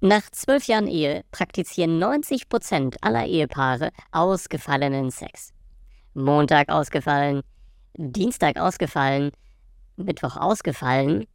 Nach zwölf Jahren Ehe praktizieren 90 Prozent aller Ehepaare ausgefallenen Sex. Montag ausgefallen, Dienstag ausgefallen, Mittwoch ausgefallen,